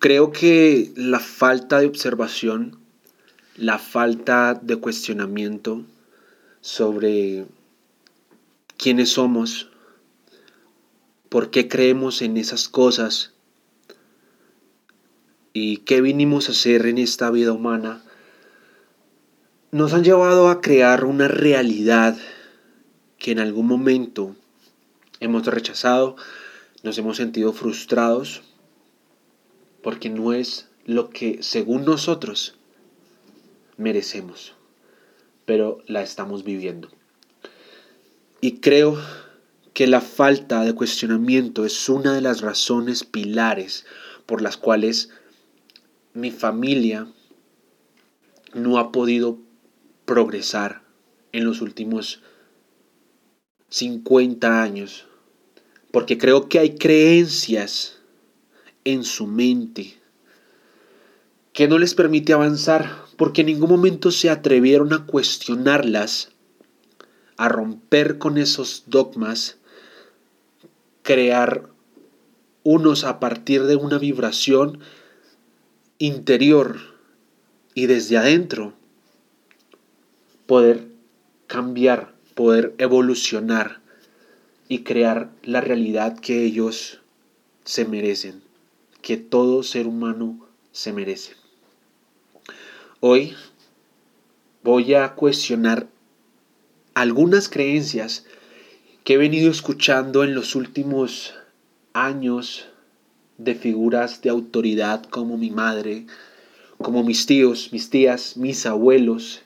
Creo que la falta de observación, la falta de cuestionamiento sobre quiénes somos, por qué creemos en esas cosas y qué vinimos a hacer en esta vida humana, nos han llevado a crear una realidad que en algún momento hemos rechazado, nos hemos sentido frustrados, porque no es lo que según nosotros merecemos, pero la estamos viviendo. Y creo que la falta de cuestionamiento es una de las razones pilares por las cuales mi familia no ha podido progresar en los últimos 50 años. Porque creo que hay creencias en su mente que no les permite avanzar porque en ningún momento se atrevieron a cuestionarlas, a romper con esos dogmas, crear unos a partir de una vibración interior y desde adentro poder cambiar, poder evolucionar y crear la realidad que ellos se merecen que todo ser humano se merece. Hoy voy a cuestionar algunas creencias que he venido escuchando en los últimos años de figuras de autoridad como mi madre, como mis tíos, mis tías, mis abuelos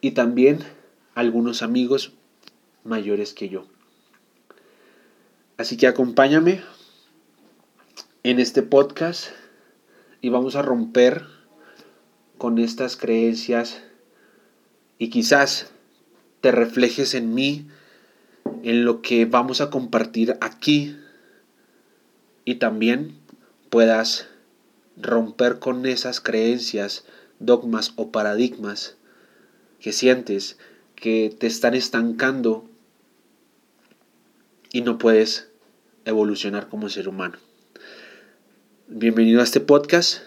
y también algunos amigos mayores que yo. Así que acompáñame en este podcast y vamos a romper con estas creencias y quizás te reflejes en mí, en lo que vamos a compartir aquí y también puedas romper con esas creencias, dogmas o paradigmas que sientes que te están estancando y no puedes evolucionar como ser humano. Bienvenido a este podcast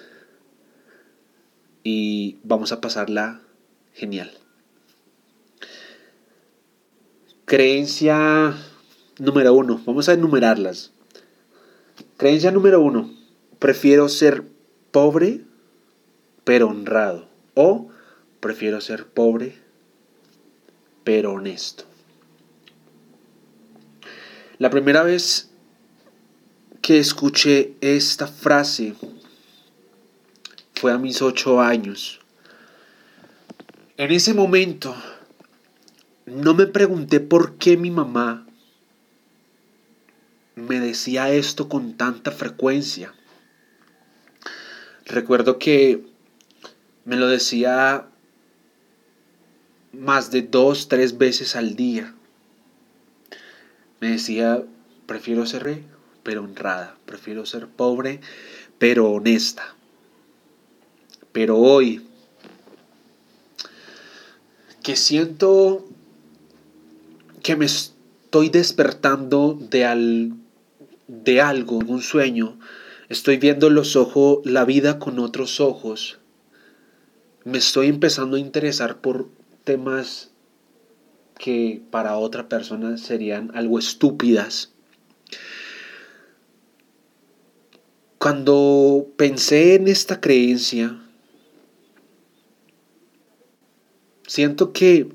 y vamos a pasarla genial. Creencia número uno, vamos a enumerarlas. Creencia número uno, prefiero ser pobre pero honrado o prefiero ser pobre pero honesto. La primera vez que escuché esta frase fue a mis ocho años. En ese momento no me pregunté por qué mi mamá me decía esto con tanta frecuencia. Recuerdo que me lo decía más de dos, tres veces al día. Me decía, prefiero ser rey pero honrada. Prefiero ser pobre, pero honesta. Pero hoy, que siento que me estoy despertando de, al, de algo, un sueño, estoy viendo los ojos, la vida con otros ojos, me estoy empezando a interesar por temas que para otra persona serían algo estúpidas Cuando pensé en esta creencia, siento que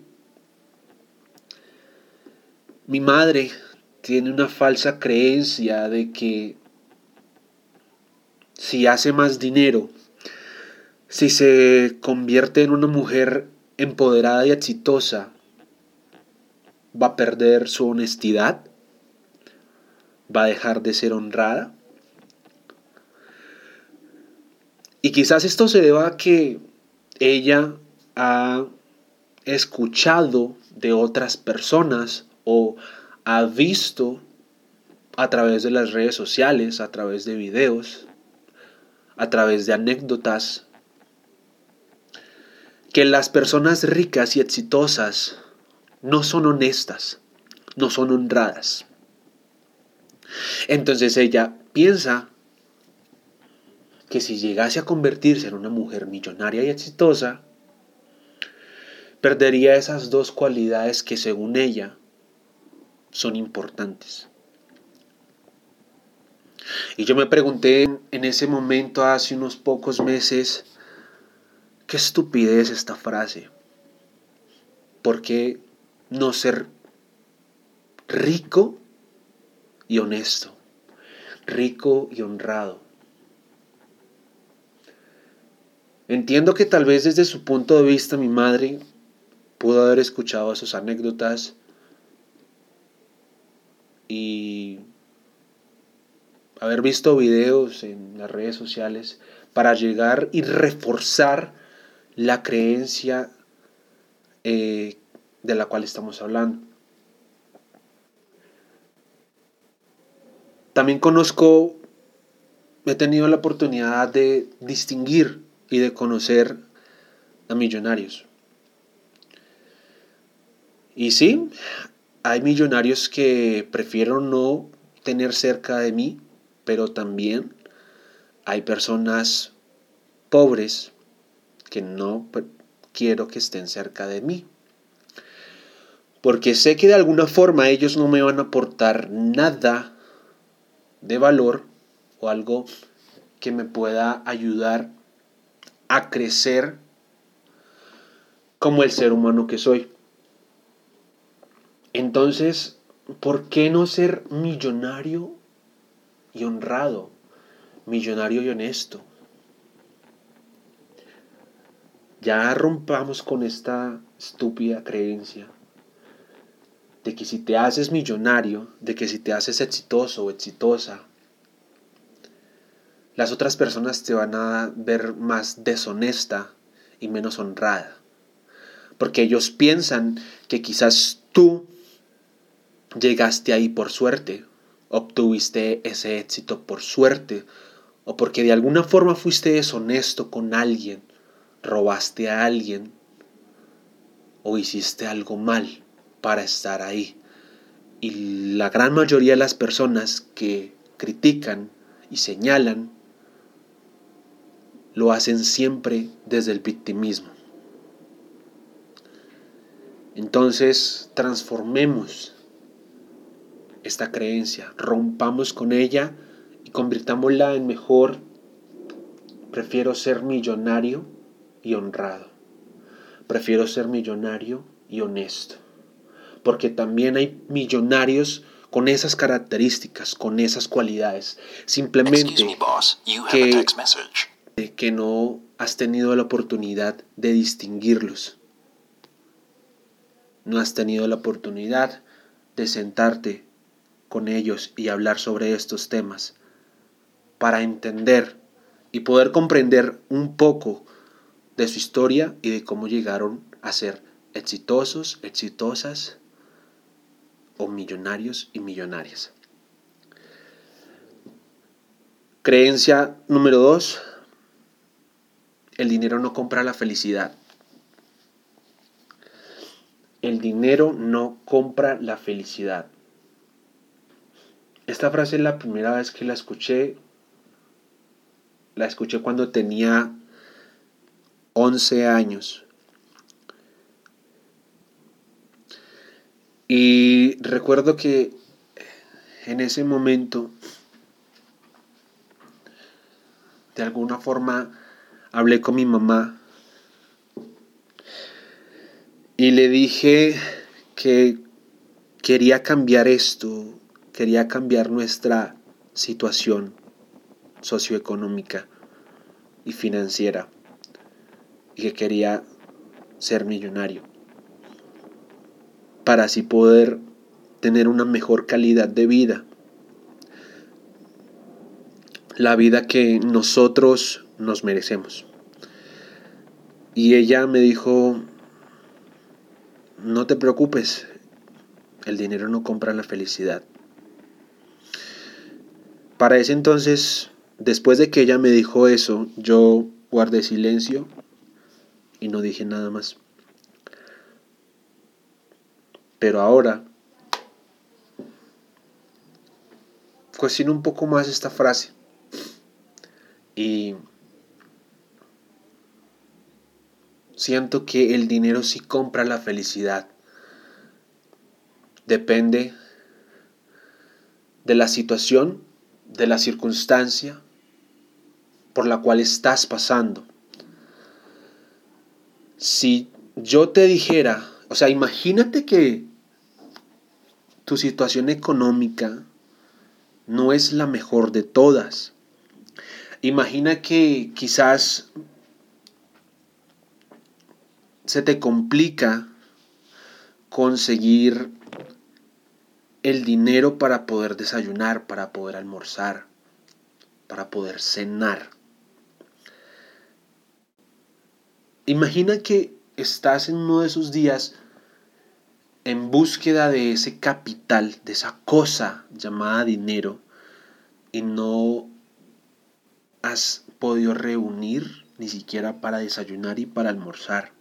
mi madre tiene una falsa creencia de que si hace más dinero, si se convierte en una mujer empoderada y exitosa, va a perder su honestidad, va a dejar de ser honrada. Y quizás esto se deba a que ella ha escuchado de otras personas o ha visto a través de las redes sociales, a través de videos, a través de anécdotas, que las personas ricas y exitosas no son honestas, no son honradas. Entonces ella piensa que si llegase a convertirse en una mujer millonaria y exitosa, perdería esas dos cualidades que según ella son importantes. Y yo me pregunté en ese momento, hace unos pocos meses, qué estupidez esta frase. ¿Por qué no ser rico y honesto? Rico y honrado. Entiendo que tal vez desde su punto de vista mi madre pudo haber escuchado sus anécdotas y haber visto videos en las redes sociales para llegar y reforzar la creencia eh, de la cual estamos hablando. También conozco, he tenido la oportunidad de distinguir y de conocer a millonarios. Y sí, hay millonarios que prefiero no tener cerca de mí, pero también hay personas pobres que no quiero que estén cerca de mí. Porque sé que de alguna forma ellos no me van a aportar nada de valor o algo que me pueda ayudar a crecer como el ser humano que soy. Entonces, ¿por qué no ser millonario y honrado? Millonario y honesto. Ya rompamos con esta estúpida creencia de que si te haces millonario, de que si te haces exitoso o exitosa, las otras personas te van a ver más deshonesta y menos honrada. Porque ellos piensan que quizás tú llegaste ahí por suerte, obtuviste ese éxito por suerte, o porque de alguna forma fuiste deshonesto con alguien, robaste a alguien, o hiciste algo mal para estar ahí. Y la gran mayoría de las personas que critican y señalan lo hacen siempre desde el victimismo. Entonces transformemos esta creencia, rompamos con ella y convirtámosla en mejor. Prefiero ser millonario y honrado. Prefiero ser millonario y honesto. Porque también hay millonarios con esas características, con esas cualidades. Simplemente que que no has tenido la oportunidad de distinguirlos. No has tenido la oportunidad de sentarte con ellos y hablar sobre estos temas para entender y poder comprender un poco de su historia y de cómo llegaron a ser exitosos, exitosas o millonarios y millonarias. Creencia número dos, el dinero no compra la felicidad. El dinero no compra la felicidad. Esta frase es la primera vez que la escuché. La escuché cuando tenía 11 años. Y recuerdo que en ese momento, de alguna forma, hablé con mi mamá y le dije que quería cambiar esto, quería cambiar nuestra situación socioeconómica y financiera y que quería ser millonario para así poder tener una mejor calidad de vida. La vida que nosotros nos merecemos. Y ella me dijo, no te preocupes, el dinero no compra la felicidad. Para ese entonces, después de que ella me dijo eso, yo guardé silencio y no dije nada más. Pero ahora, cuestiono un poco más esta frase. Y siento que el dinero sí compra la felicidad. Depende de la situación, de la circunstancia por la cual estás pasando. Si yo te dijera, o sea, imagínate que tu situación económica no es la mejor de todas. Imagina que quizás se te complica conseguir el dinero para poder desayunar, para poder almorzar, para poder cenar. Imagina que estás en uno de esos días en búsqueda de ese capital, de esa cosa llamada dinero, y no has podido reunir ni siquiera para desayunar y para almorzar.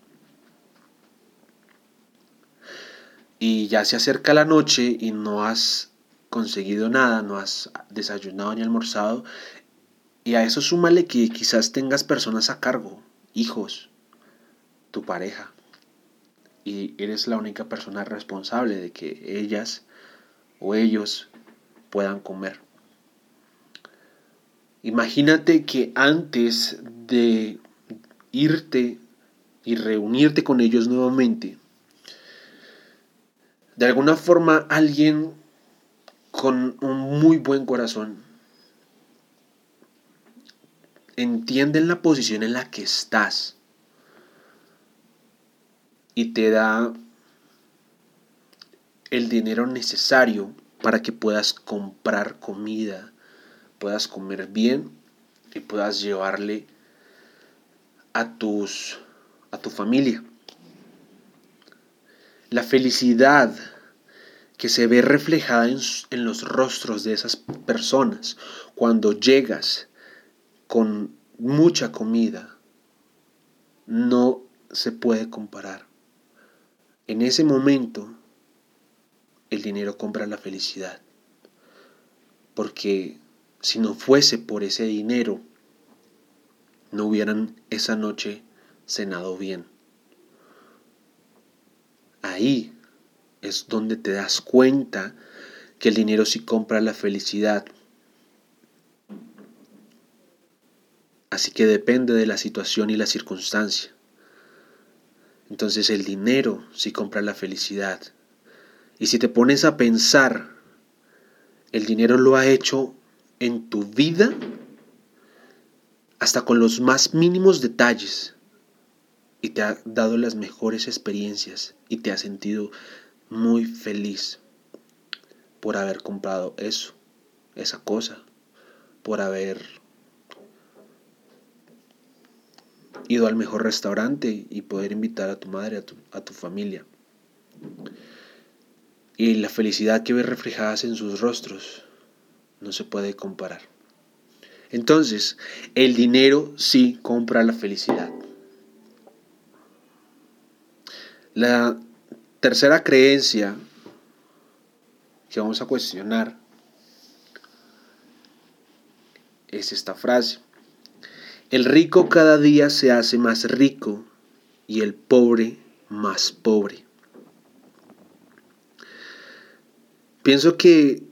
Y ya se acerca la noche y no has conseguido nada, no has desayunado ni almorzado. Y a eso súmale que quizás tengas personas a cargo, hijos, tu pareja y eres la única persona responsable de que ellas o ellos puedan comer. Imagínate que antes de irte y reunirte con ellos nuevamente, de alguna forma alguien con un muy buen corazón entiende la posición en la que estás y te da el dinero necesario para que puedas comprar comida, puedas comer bien y puedas llevarle a tus a tu familia. La felicidad que se ve reflejada en, en los rostros de esas personas cuando llegas con mucha comida no se puede comparar. En ese momento, el dinero compra la felicidad. Porque si no fuese por ese dinero, no hubieran esa noche cenado bien. Ahí es donde te das cuenta que el dinero sí compra la felicidad. Así que depende de la situación y la circunstancia. Entonces el dinero sí compra la felicidad. Y si te pones a pensar, el dinero lo ha hecho en tu vida hasta con los más mínimos detalles y te ha dado las mejores experiencias y te ha sentido muy feliz por haber comprado eso, esa cosa, por haber ido al mejor restaurante y poder invitar a tu madre, a tu, a tu familia. Y la felicidad que ves reflejadas en sus rostros no se puede comparar. Entonces, el dinero sí compra la felicidad. La tercera creencia que vamos a cuestionar es esta frase. El rico cada día se hace más rico y el pobre más pobre. Pienso que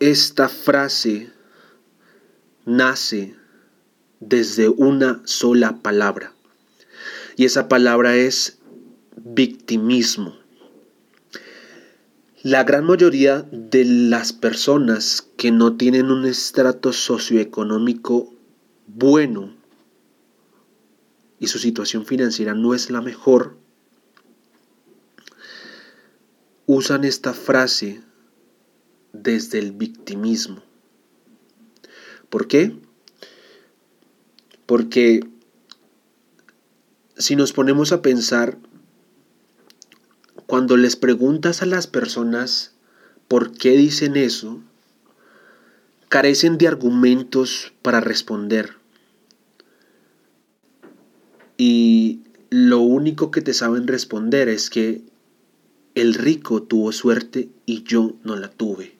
esta frase nace desde una sola palabra y esa palabra es victimismo. La gran mayoría de las personas que no tienen un estrato socioeconómico bueno y su situación financiera no es la mejor, usan esta frase desde el victimismo. ¿Por qué? Porque si nos ponemos a pensar, cuando les preguntas a las personas por qué dicen eso, carecen de argumentos para responder. Y lo único que te saben responder es que el rico tuvo suerte y yo no la tuve.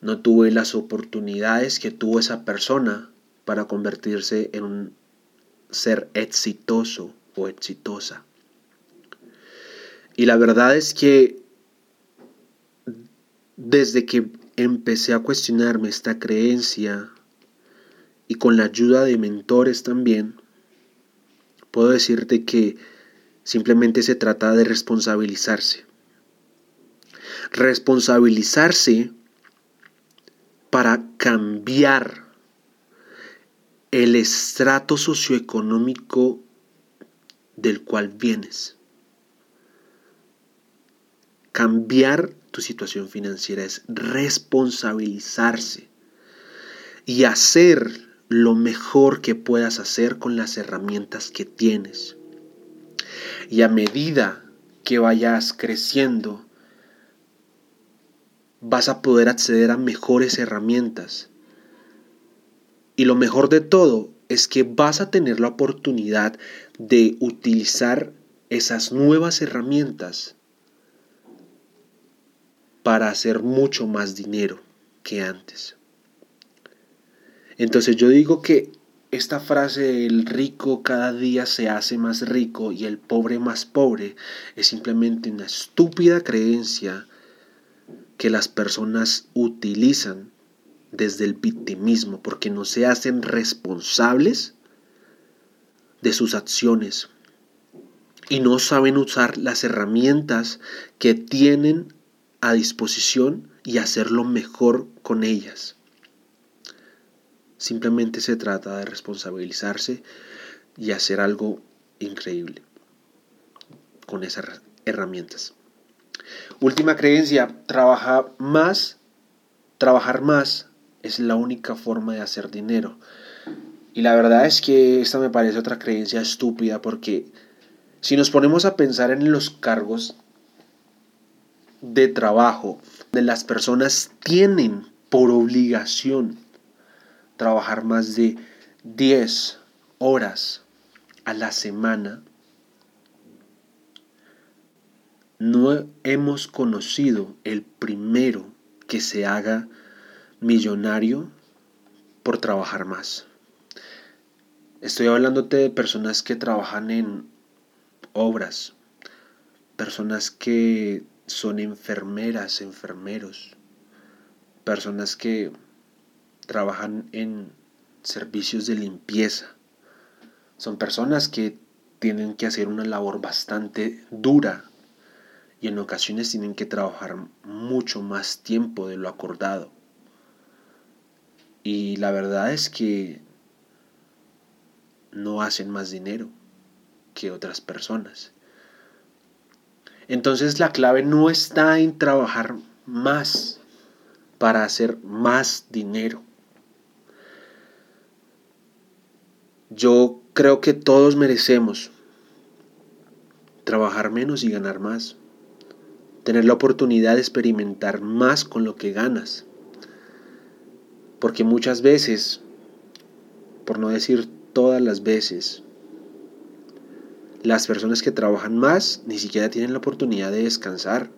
No tuve las oportunidades que tuvo esa persona para convertirse en un ser exitoso o exitosa. Y la verdad es que desde que empecé a cuestionarme esta creencia y con la ayuda de mentores también, puedo decirte que simplemente se trata de responsabilizarse. Responsabilizarse para cambiar el estrato socioeconómico del cual vienes. Cambiar tu situación financiera es responsabilizarse y hacer lo mejor que puedas hacer con las herramientas que tienes. Y a medida que vayas creciendo, vas a poder acceder a mejores herramientas. Y lo mejor de todo es que vas a tener la oportunidad de utilizar esas nuevas herramientas para hacer mucho más dinero que antes. Entonces yo digo que esta frase el rico cada día se hace más rico y el pobre más pobre es simplemente una estúpida creencia que las personas utilizan desde el victimismo porque no se hacen responsables de sus acciones y no saben usar las herramientas que tienen a disposición y hacerlo mejor con ellas. Simplemente se trata de responsabilizarse y hacer algo increíble con esas herramientas. Última creencia, trabajar más, trabajar más es la única forma de hacer dinero. Y la verdad es que esta me parece otra creencia estúpida porque si nos ponemos a pensar en los cargos de trabajo de las personas tienen por obligación trabajar más de 10 horas a la semana, no hemos conocido el primero que se haga millonario por trabajar más. Estoy hablándote de personas que trabajan en obras, personas que son enfermeras, enfermeros, personas que trabajan en servicios de limpieza. Son personas que tienen que hacer una labor bastante dura y en ocasiones tienen que trabajar mucho más tiempo de lo acordado. Y la verdad es que no hacen más dinero que otras personas. Entonces la clave no está en trabajar más para hacer más dinero. Yo creo que todos merecemos trabajar menos y ganar más. Tener la oportunidad de experimentar más con lo que ganas. Porque muchas veces, por no decir todas las veces, las personas que trabajan más ni siquiera tienen la oportunidad de descansar,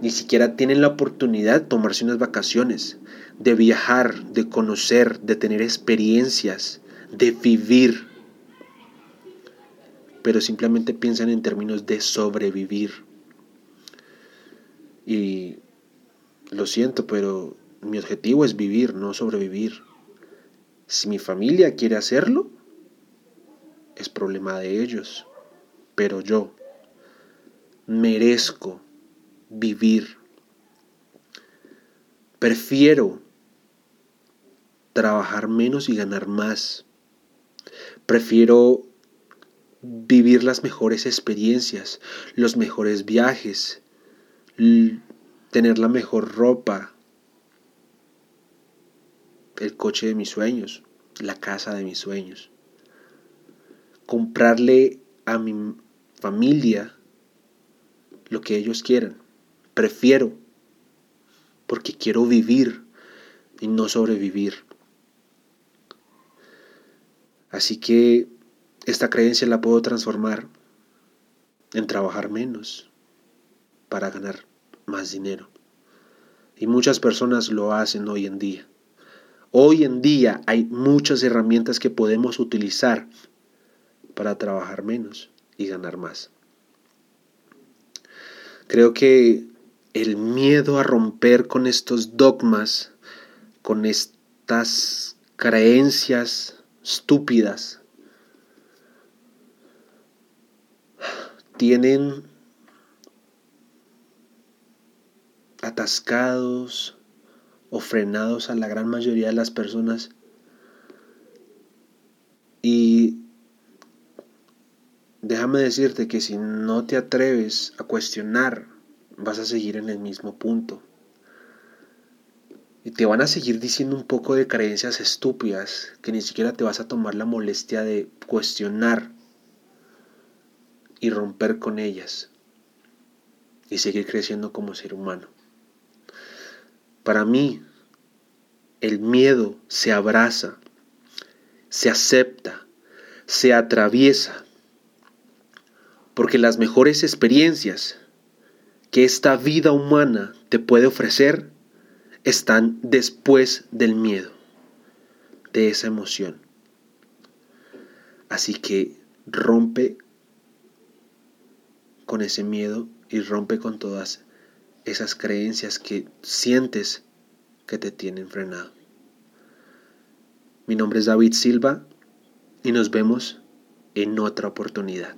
ni siquiera tienen la oportunidad de tomarse unas vacaciones, de viajar, de conocer, de tener experiencias, de vivir, pero simplemente piensan en términos de sobrevivir. Y lo siento, pero mi objetivo es vivir, no sobrevivir. Si mi familia quiere hacerlo, es problema de ellos. Pero yo merezco vivir. Prefiero trabajar menos y ganar más. Prefiero vivir las mejores experiencias, los mejores viajes, tener la mejor ropa, el coche de mis sueños, la casa de mis sueños. Comprarle a mi familia lo que ellos quieran. Prefiero, porque quiero vivir y no sobrevivir. Así que esta creencia la puedo transformar en trabajar menos para ganar más dinero. Y muchas personas lo hacen hoy en día. Hoy en día hay muchas herramientas que podemos utilizar para trabajar menos y ganar más. Creo que el miedo a romper con estos dogmas, con estas creencias estúpidas, tienen atascados o frenados a la gran mayoría de las personas y déjame decirte que si no te atreves a cuestionar vas a seguir en el mismo punto y te van a seguir diciendo un poco de creencias estúpidas que ni siquiera te vas a tomar la molestia de cuestionar y romper con ellas y seguir creciendo como ser humano. Para mí, el miedo se abraza, se acepta, se atraviesa, porque las mejores experiencias que esta vida humana te puede ofrecer están después del miedo, de esa emoción. Así que rompe con ese miedo y rompe con todas esas creencias que sientes que te tienen frenado. Mi nombre es David Silva y nos vemos en otra oportunidad.